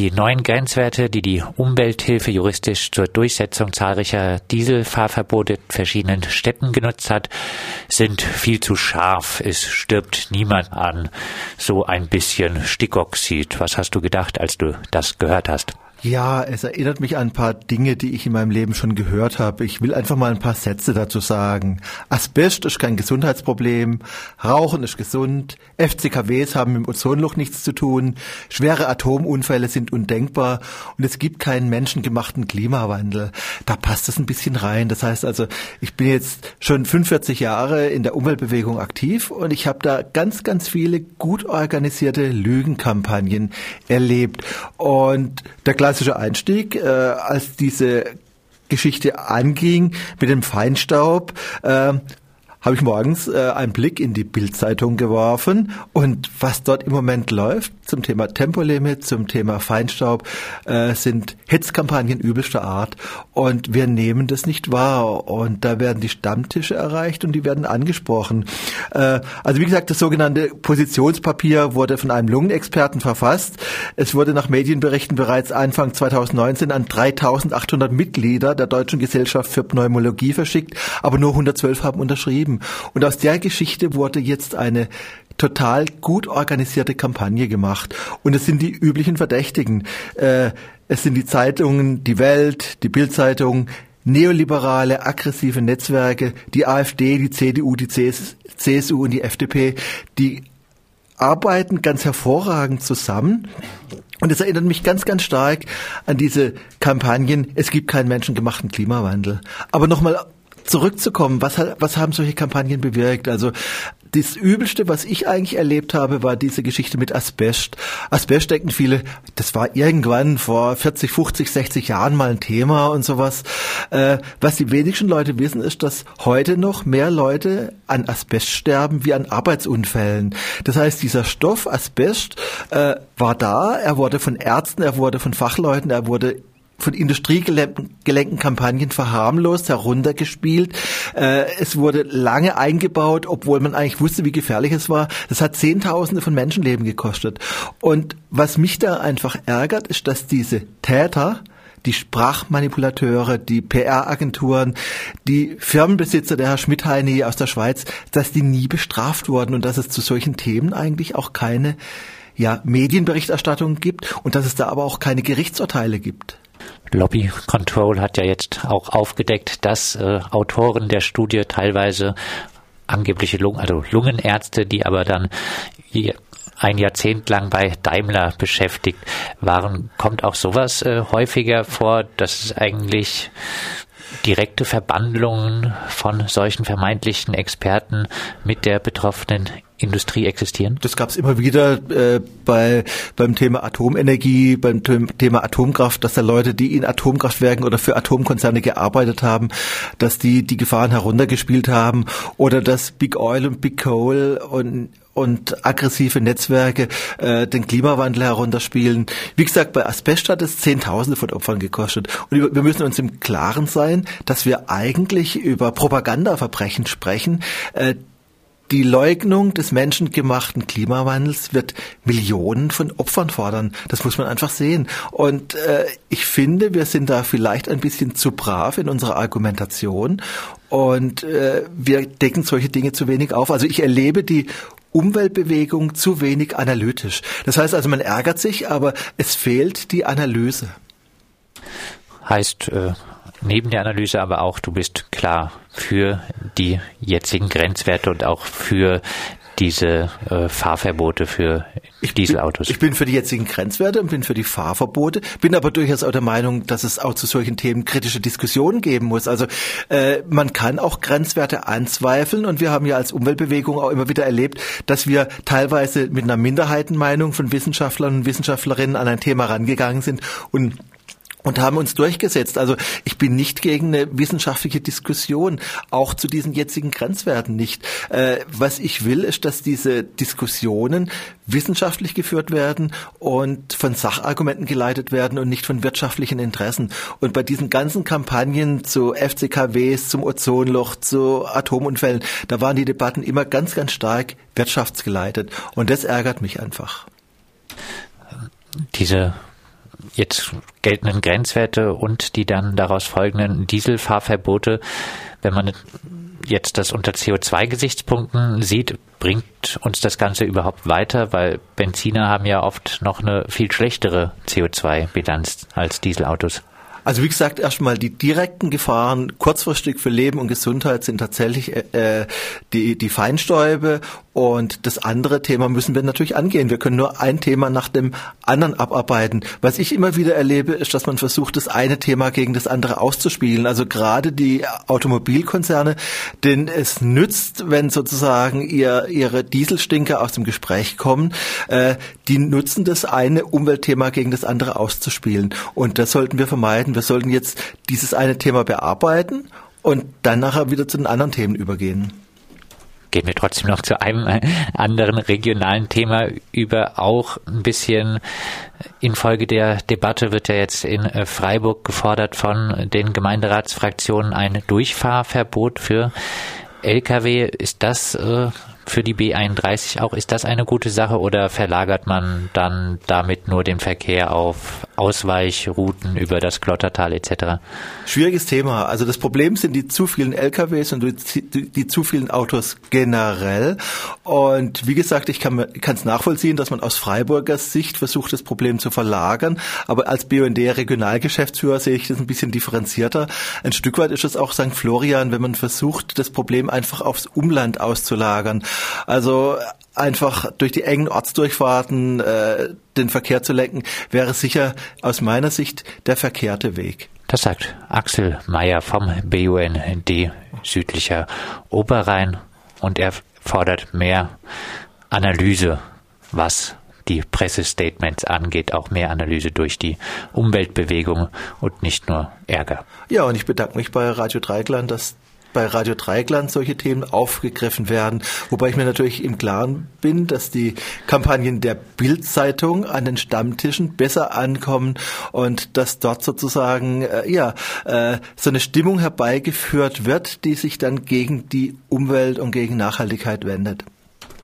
Die neuen Grenzwerte, die die Umwelthilfe juristisch zur Durchsetzung zahlreicher Dieselfahrverbote in verschiedenen Städten genutzt hat, sind viel zu scharf. Es stirbt niemand an so ein bisschen Stickoxid. Was hast du gedacht, als du das gehört hast? Ja, es erinnert mich an ein paar Dinge, die ich in meinem Leben schon gehört habe. Ich will einfach mal ein paar Sätze dazu sagen. Asbest ist kein Gesundheitsproblem, Rauchen ist gesund, FCKWs haben mit dem Ozonloch nichts zu tun, schwere Atomunfälle sind undenkbar und es gibt keinen menschengemachten Klimawandel. Da passt es ein bisschen rein. Das heißt also, ich bin jetzt schon 45 Jahre in der Umweltbewegung aktiv und ich habe da ganz, ganz viele gut organisierte Lügenkampagnen erlebt. Und der klassische Einstieg, äh, als diese Geschichte anging mit dem Feinstaub, äh, habe ich morgens äh, einen Blick in die Bildzeitung geworfen. Und was dort im Moment läuft zum Thema Tempolimit, zum Thema Feinstaub, äh, sind Hitzkampagnen übelster Art. Und wir nehmen das nicht wahr. Und da werden die Stammtische erreicht und die werden angesprochen. Äh, also wie gesagt, das sogenannte Positionspapier wurde von einem Lungenexperten verfasst. Es wurde nach Medienberichten bereits Anfang 2019 an 3800 Mitglieder der Deutschen Gesellschaft für Pneumologie verschickt, aber nur 112 haben unterschrieben geschrieben. Und aus der Geschichte wurde jetzt eine total gut organisierte Kampagne gemacht. Und es sind die üblichen Verdächtigen. Äh, es sind die Zeitungen, die Welt, die Bildzeitung, neoliberale, aggressive Netzwerke, die AfD, die CDU, die CSU und die FDP, die arbeiten ganz hervorragend zusammen. Und es erinnert mich ganz, ganz stark an diese Kampagnen, es gibt keinen menschengemachten Klimawandel. Aber nochmal zurückzukommen, was, was haben solche Kampagnen bewirkt? Also das Übelste, was ich eigentlich erlebt habe, war diese Geschichte mit Asbest. Asbest denken viele, das war irgendwann vor 40, 50, 60 Jahren mal ein Thema und sowas. Äh, was die wenigsten Leute wissen, ist, dass heute noch mehr Leute an Asbest sterben wie an Arbeitsunfällen. Das heißt, dieser Stoff Asbest äh, war da, er wurde von Ärzten, er wurde von Fachleuten, er wurde von industriegelenkten Kampagnen verharmlost, heruntergespielt. Äh, es wurde lange eingebaut, obwohl man eigentlich wusste, wie gefährlich es war. Das hat Zehntausende von Menschenleben gekostet. Und was mich da einfach ärgert, ist, dass diese Täter, die Sprachmanipulateure, die PR-Agenturen, die Firmenbesitzer, der Herr Schmidheini aus der Schweiz, dass die nie bestraft wurden und dass es zu solchen Themen eigentlich auch keine ja, Medienberichterstattung gibt und dass es da aber auch keine Gerichtsurteile gibt. Lobby Control hat ja jetzt auch aufgedeckt, dass äh, Autoren der Studie teilweise angebliche Lungen, also Lungenärzte, die aber dann ein Jahrzehnt lang bei Daimler beschäftigt waren. Kommt auch sowas äh, häufiger vor, dass es eigentlich direkte Verbandlungen von solchen vermeintlichen Experten mit der betroffenen Industrie existieren? Das gab es immer wieder äh, bei beim Thema Atomenergie, beim Thema Atomkraft, dass da Leute, die in Atomkraftwerken oder für Atomkonzerne gearbeitet haben, dass die die Gefahren heruntergespielt haben oder dass Big Oil und Big Coal und und aggressive Netzwerke äh, den Klimawandel herunterspielen. Wie gesagt, bei Asbest hat es Zehntausende von Opfern gekostet. Und wir müssen uns im Klaren sein, dass wir eigentlich über Propagandaverbrechen sprechen, äh, die Leugnung des menschengemachten Klimawandels wird Millionen von Opfern fordern. Das muss man einfach sehen. Und äh, ich finde, wir sind da vielleicht ein bisschen zu brav in unserer Argumentation und äh, wir decken solche Dinge zu wenig auf. Also ich erlebe die Umweltbewegung zu wenig analytisch. Das heißt also, man ärgert sich, aber es fehlt die Analyse. Heißt, äh, neben der Analyse aber auch, du bist klar für die jetzigen Grenzwerte und auch für diese äh, Fahrverbote für ich Dieselautos. Bin, ich bin für die jetzigen Grenzwerte und bin für die Fahrverbote, bin aber durchaus auch der Meinung, dass es auch zu solchen Themen kritische Diskussionen geben muss. Also äh, man kann auch Grenzwerte anzweifeln und wir haben ja als Umweltbewegung auch immer wieder erlebt, dass wir teilweise mit einer Minderheitenmeinung von Wissenschaftlern und Wissenschaftlerinnen an ein Thema rangegangen sind und und haben uns durchgesetzt. Also ich bin nicht gegen eine wissenschaftliche Diskussion, auch zu diesen jetzigen Grenzwerten nicht. Äh, was ich will, ist, dass diese Diskussionen wissenschaftlich geführt werden und von Sachargumenten geleitet werden und nicht von wirtschaftlichen Interessen. Und bei diesen ganzen Kampagnen zu FCKWs, zum Ozonloch, zu Atomunfällen, da waren die Debatten immer ganz, ganz stark wirtschaftsgeleitet. Und das ärgert mich einfach. Diese jetzt geltenden Grenzwerte und die dann daraus folgenden Dieselfahrverbote, wenn man jetzt das unter CO2-Gesichtspunkten sieht, bringt uns das Ganze überhaupt weiter, weil Benziner haben ja oft noch eine viel schlechtere CO2-Bilanz als Dieselautos. Also wie gesagt, erstmal die direkten Gefahren kurzfristig für Leben und Gesundheit sind tatsächlich äh, die, die Feinstäube und das andere Thema müssen wir natürlich angehen. Wir können nur ein Thema nach dem anderen abarbeiten. Was ich immer wieder erlebe, ist, dass man versucht, das eine Thema gegen das andere auszuspielen. Also gerade die Automobilkonzerne, denen es nützt, wenn sozusagen ihr, ihre Dieselstinker aus dem Gespräch kommen, äh, die nutzen das eine Umweltthema gegen das andere auszuspielen. Und das sollten wir vermeiden. Wir sollten jetzt dieses eine Thema bearbeiten und dann nachher wieder zu den anderen Themen übergehen gehen wir trotzdem noch zu einem anderen regionalen Thema über. Auch ein bisschen infolge der Debatte wird ja jetzt in äh, Freiburg gefordert von den Gemeinderatsfraktionen ein Durchfahrverbot für Lkw. Ist das äh, für die B31 auch, ist das eine gute Sache oder verlagert man dann damit nur den Verkehr auf Ausweichrouten über das Klottertal etc.? Schwieriges Thema. Also das Problem sind die zu vielen LKWs und die, zu vielen Autos generell. Und wie gesagt, ich kann es nachvollziehen, dass man aus Freiburger Sicht versucht, das Problem zu verlagern. Aber als BUND Regionalgeschäftsführer sehe ich das ein bisschen differenzierter. Ein Stück weit ist es auch St. Florian, wenn man versucht, das Problem einfach aufs Umland auszulagern. Also einfach durch die engen Ortsdurchfahrten äh, den Verkehr zu lenken, wäre sicher aus meiner Sicht der verkehrte Weg. Das sagt Axel Meyer vom BUND südlicher Oberrhein und er fordert mehr Analyse, was die Pressestatements angeht, auch mehr Analyse durch die Umweltbewegung und nicht nur Ärger. Ja, und ich bedanke mich bei Radio Dreigland, dass bei Radio Dreigland solche Themen aufgegriffen werden, wobei ich mir natürlich im Klaren bin, dass die Kampagnen der Bildzeitung an den Stammtischen besser ankommen und dass dort sozusagen äh, ja äh, so eine Stimmung herbeigeführt wird, die sich dann gegen die Umwelt und gegen Nachhaltigkeit wendet.